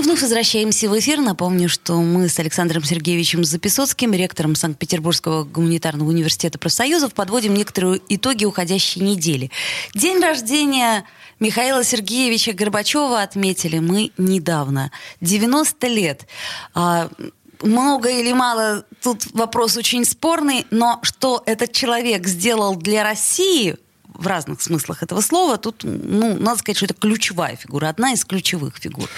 Мы вновь возвращаемся в эфир. Напомню, что мы с Александром Сергеевичем Записоцким, ректором Санкт-Петербургского гуманитарного университета профсоюзов, подводим некоторые итоги уходящей недели. День рождения Михаила Сергеевича Горбачева отметили мы недавно. 90 лет. А, много или мало, тут вопрос очень спорный, но что этот человек сделал для России – в разных смыслах этого слова, тут, ну, надо сказать, что это ключевая фигура, одна из ключевых фигур.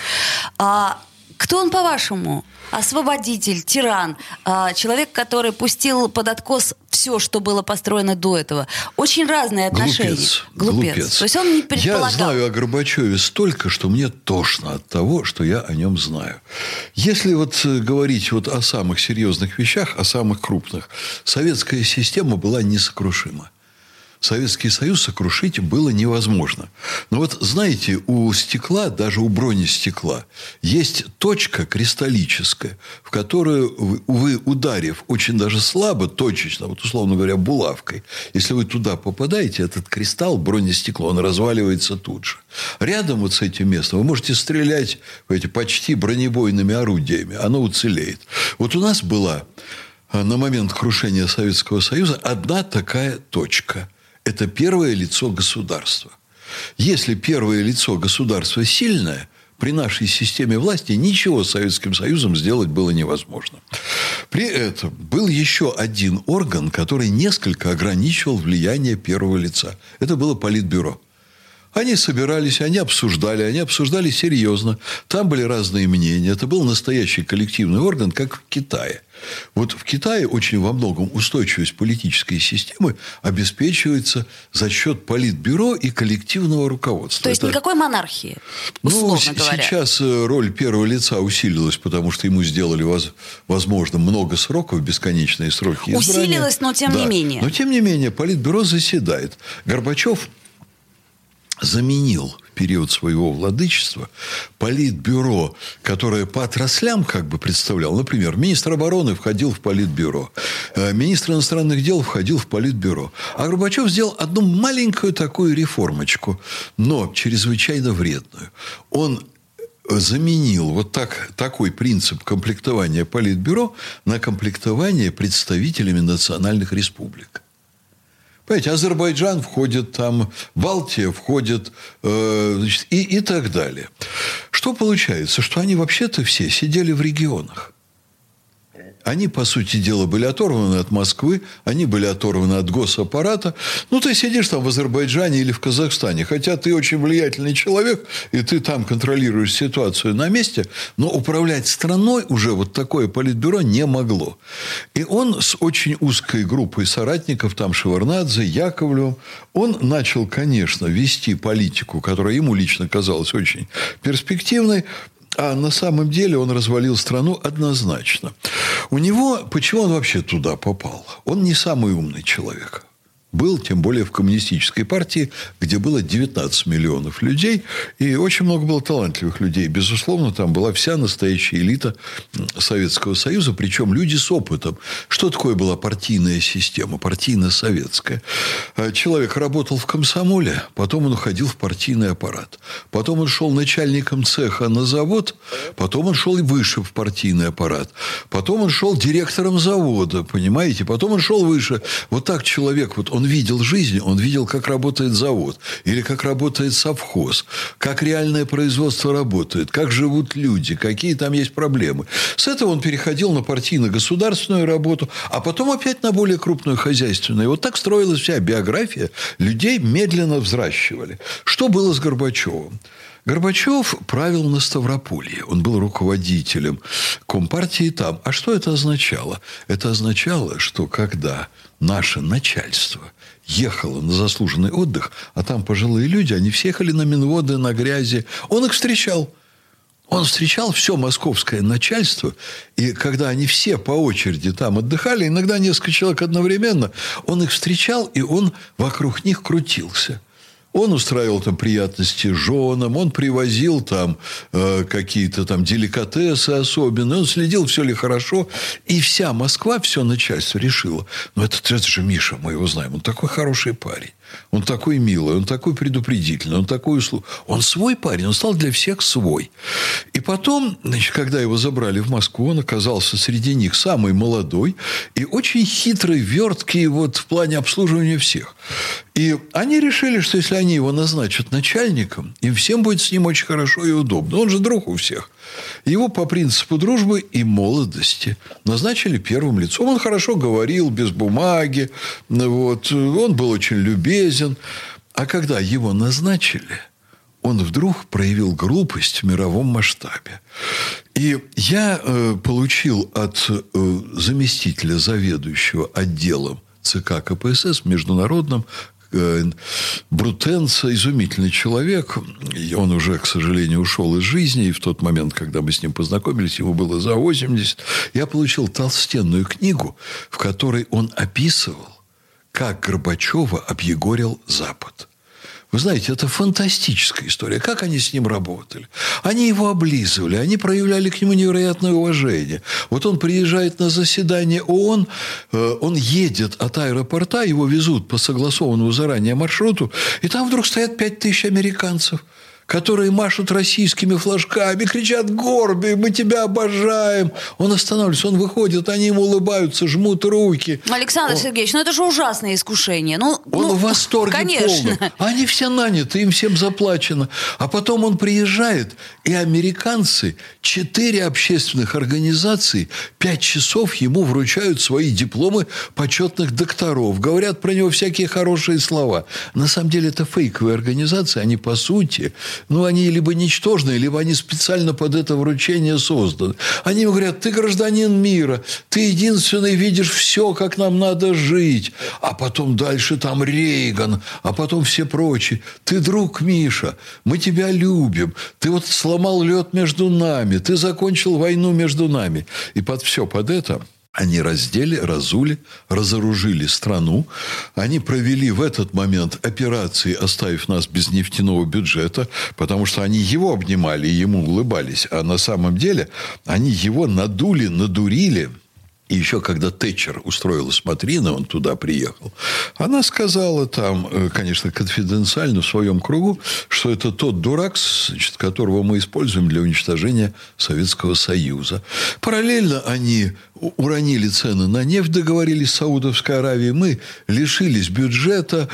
А, кто он, по-вашему? Освободитель, тиран, а, человек, который пустил под откос все, что было построено до этого. Очень разные отношения. Глупец. Глупец. Глупец. То есть он не предполагал. Я знаю о Горбачеве столько, что мне тошно от того, что я о нем знаю. Если вот э, говорить вот о самых серьезных вещах, о самых крупных, советская система была несокрушима. Советский Союз сокрушить было невозможно. Но вот знаете, у стекла, даже у бронестекла, есть точка кристаллическая, в которую вы, ударив очень даже слабо, точечно, вот условно говоря, булавкой, если вы туда попадаете, этот кристалл, бронестекло, он разваливается тут же. Рядом вот с этим местом вы можете стрелять эти почти бронебойными орудиями, оно уцелеет. Вот у нас была э, на момент крушения Советского Союза одна такая точка – это первое лицо государства. Если первое лицо государства сильное, при нашей системе власти ничего с Советским Союзом сделать было невозможно. При этом был еще один орган, который несколько ограничивал влияние первого лица. Это было Политбюро. Они собирались, они обсуждали, они обсуждали серьезно. Там были разные мнения. Это был настоящий коллективный орган, как в Китае. Вот в Китае очень во многом устойчивость политической системы обеспечивается за счет политбюро и коллективного руководства. То есть Это... никакой монархии, ну, говоря. Сейчас э, роль первого лица усилилась, потому что ему сделали, возможно, много сроков, бесконечные сроки избрания. Усилилась, но тем да. не менее. Но тем не менее, политбюро заседает. Горбачев заменил период своего владычества политбюро, которое по отраслям как бы представлял. Например, министр обороны входил в политбюро, э, министр иностранных дел входил в политбюро. А Горбачев сделал одну маленькую такую реформочку, но чрезвычайно вредную. Он заменил вот так, такой принцип комплектования политбюро на комплектование представителями национальных республик. Понимаете, Азербайджан входит там, Балтия входит э, значит, и, и так далее. Что получается? Что они вообще-то все сидели в регионах. Они, по сути дела, были оторваны от Москвы, они были оторваны от госаппарата. Ну, ты сидишь там в Азербайджане или в Казахстане, хотя ты очень влиятельный человек, и ты там контролируешь ситуацию на месте, но управлять страной уже вот такое политбюро не могло. И он с очень узкой группой соратников, там Шеварнадзе, Яковлевым, он начал, конечно, вести политику, которая ему лично казалась очень перспективной, а на самом деле он развалил страну однозначно. У него, почему он вообще туда попал? Он не самый умный человек был, тем более в коммунистической партии, где было 19 миллионов людей, и очень много было талантливых людей. Безусловно, там была вся настоящая элита Советского Союза, причем люди с опытом. Что такое была партийная система, партийно-советская? А, человек работал в комсомоле, потом он уходил в партийный аппарат. Потом он шел начальником цеха на завод, потом он шел и выше в партийный аппарат. Потом он шел директором завода, понимаете? Потом он шел выше. Вот так человек, вот он он видел жизнь, он видел, как работает завод, или как работает совхоз, как реальное производство работает, как живут люди, какие там есть проблемы. С этого он переходил на партийно-государственную работу, а потом опять на более крупную хозяйственную. И вот так строилась вся биография. Людей медленно взращивали. Что было с Горбачевым? Горбачев правил на Ставрополье. Он был руководителем Компартии там. А что это означало? Это означало, что когда наше начальство ехало на заслуженный отдых, а там пожилые люди, они все ехали на Минводы, на грязи, он их встречал. Он встречал все московское начальство, и когда они все по очереди там отдыхали, иногда несколько человек одновременно, он их встречал, и он вокруг них крутился – Он устраивал там приятности женам, он привозил там э, какие-то там деликатесы особенные, он следил, все ли хорошо. И вся Москва, все начальство решило. Ну, это, это же Миша, мы его знаем, он такой хороший парень. Он такой милый, он такой предупредительный, он такой услуг. Он свой парень, он стал для всех свой. И потом, значит, когда его забрали в Москву, он оказался среди них самый молодой и очень хитрый, верткий вот в плане обслуживания всех. И они решили, что если они его назначат начальником, им всем будет с ним очень хорошо и удобно. Он же друг у всех. Его по принципу дружбы и молодости назначили первым лицом. Он хорошо говорил, без бумаги. Вот. Он был очень любезен. А когда его назначили, он вдруг проявил глупость в мировом масштабе. И я э, получил от э, заместителя заведующего отделом ЦК КПСС международным Брутенца изумительный человек. Он уже, к сожалению, ушел из жизни. И в тот момент, когда мы с ним познакомились, ему было за 80. Я получил толстенную книгу, в которой он описывал, как Горбачева объегорил Запад. Вы знаете, это фантастическая история. Как они с ним работали? Они его облизывали, они проявляли к нему невероятное уважение. Вот он приезжает на заседание ООН, э, он едет от аэропорта, его везут по согласованному заранее маршруту, и там вдруг стоят пять тысяч американцев – которые машут российскими флажками, кричат «Горби, мы тебя обожаем!» Он останавливается, он выходит, они ему улыбаются, жмут руки. Александр он... Сергеевич, ну это же ужасное искушение. Ну, он ну, в восторге конечно. полном. Они все наняты, им всем заплачено. А потом он приезжает, и американцы, четыре общественных организации, пять часов ему вручают свои дипломы почетных докторов. Говорят про него всякие хорошие слова. На самом деле это фейковые организации, они по сути ну, они либо ничтожные, либо они специально под это вручение созданы. Они говорят, ты гражданин мира, ты единственный видишь все, как нам надо жить. А потом дальше там Рейган, а потом все прочие. Ты друг Миша, мы тебя любим. Ты вот сломал лед между нами, ты закончил войну между нами. И под все под это они раздели, разули, разоружили страну. Они провели в этот момент операции, оставив нас без нефтяного бюджета, потому что они его обнимали и ему улыбались. А на самом деле они его надули, надурили – и еще когда Тэтчер устроила смотрины, он туда приехал, она сказала там, э, конечно, конфиденциально в своем кругу, что это тот дурак, значит, которого мы используем для уничтожения Советского Союза. Параллельно они уронили цены на нефть, договорились с Саудовской Аравией. Мы лишились бюджета.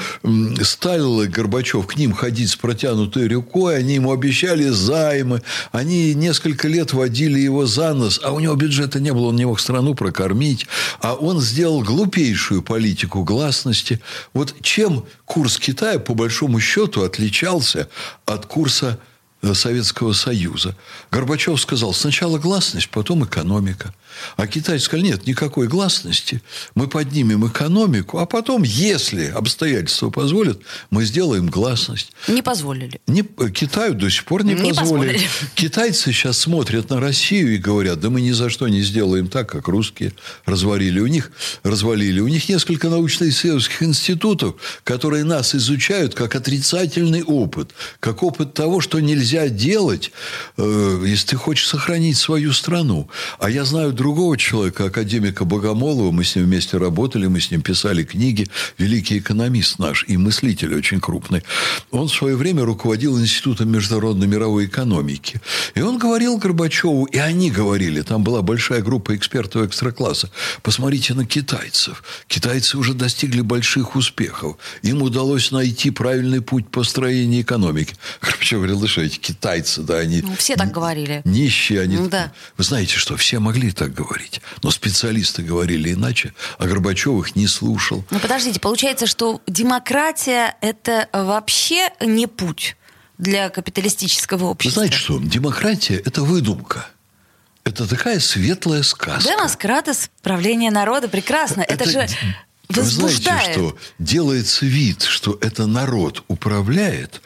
Стал Горбачев к ним ходить с протянутой рукой. Они ему обещали займы. Они несколько лет водили его за нос. А у него бюджета не было. Он не мог страну прокормить. А он сделал глупейшую политику гласности. Вот чем курс Китая, по большому счету, отличался от курса Э, Советского Союза. Горбачев сказал, сначала гласность, потом экономика. А Китай сказал, нет, никакой гласности. Мы поднимем экономику, а потом, если обстоятельства позволят, мы сделаем гласность. Не позволили. Не, Китаю до сих пор не, не позволили. позволили. Китайцы сейчас смотрят на Россию и говорят, да мы ни за что не сделаем так, как русские развалили. У них, развалили. У них несколько научно-исследовательских институтов, которые нас изучают как отрицательный опыт, как опыт того, что нельзя нельзя делать, э, если ты хочешь сохранить свою страну. А я знаю другого человека, академика Богомолова, мы с ним вместе работали, мы с ним писали книги, великий экономист наш и мыслитель очень крупный. Он в свое время руководил Институтом международной мировой экономики. И он говорил Горбачеву, и они говорили, там была большая группа экспертов экстракласса, посмотрите на китайцев. Китайцы уже достигли больших успехов. Им удалось найти правильный путь построения экономики. Горбачев говорил, да что, эти китайцы, да, они... Ну, все так говорили. Нищие они. Ну, да. Вы знаете что, все могли так говорить. Но специалисты говорили иначе, а Горбачев их не слушал. Ну, подождите, получается, что демократия – это вообще не путь для капиталистического общества? Знаете что, демократия – это выдумка. Это такая светлая сказка. Демократ правление народа. Прекрасно. Это, это же Вы знаете, что делается вид, что это народ управляет.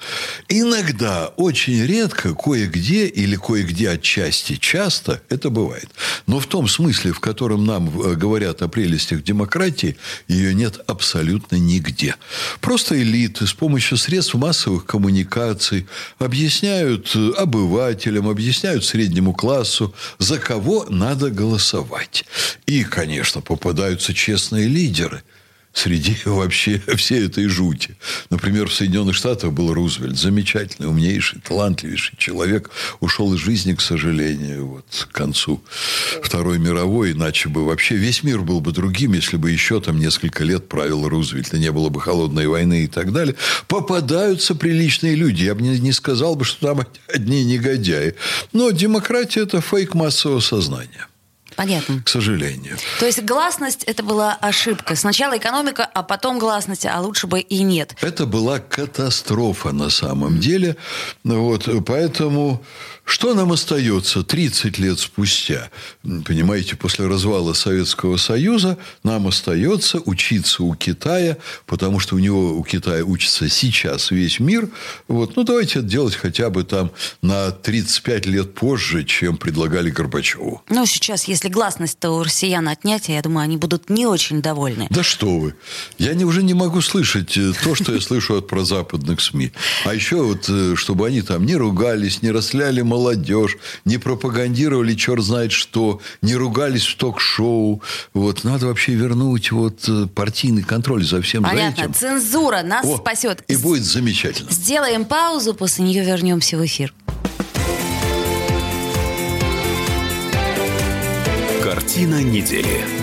Иногда, очень редко, кое-где или кое-где отчасти, часто это бывает. Но в том смысле, в котором нам э, говорят о прелестях демократии, ее нет абсолютно нигде. Просто элиты с помощью средств массовых коммуникаций объясняют э, обывателям, объясняют среднему классу, за кого надо голосовать. И, конечно, попадаются честные лидеры – среди вообще всей этой жути. Например, в Соединенных Штатах был Рузвельт. Замечательный, умнейший, талантливейший человек. Ушел из жизни, к сожалению, вот, к концу Второй мировой. Иначе бы вообще весь мир был бы другим, если бы еще там несколько лет правил Рузвельт, и не было бы холодной войны и так далее. Попадаются приличные люди. Я бы не, не сказал бы, что там одни негодяи. Но демократия – это фейк массового сознания. Понятно. К сожалению. То есть гласность это была ошибка. Сначала экономика, а потом гласность, а лучше бы и нет. Это была катастрофа на самом деле. Вот, поэтому что нам остается 30 лет спустя? Понимаете, после развала Советского Союза нам остается учиться у Китая, потому что у него, у Китая учится сейчас весь мир. Вот, ну, давайте это делать хотя бы там на 35 лет позже, чем предлагали Горбачеву. Ну, сейчас, если гласность-то у россиян отнять, я думаю, они будут не очень довольны. Да что вы. Я не, уже не могу слышать э, то, что я слышу от прозападных СМИ. А еще вот, э, чтобы они там не ругались, не расляли молодежь, не пропагандировали черт знает что, не ругались в ток-шоу. Вот, надо вообще вернуть вот э, партийный контроль за всем за Понятно. этим. Цензура нас О, спасет. И будет замечательно. Сделаем паузу, после нее вернемся в эфир. Картина недели.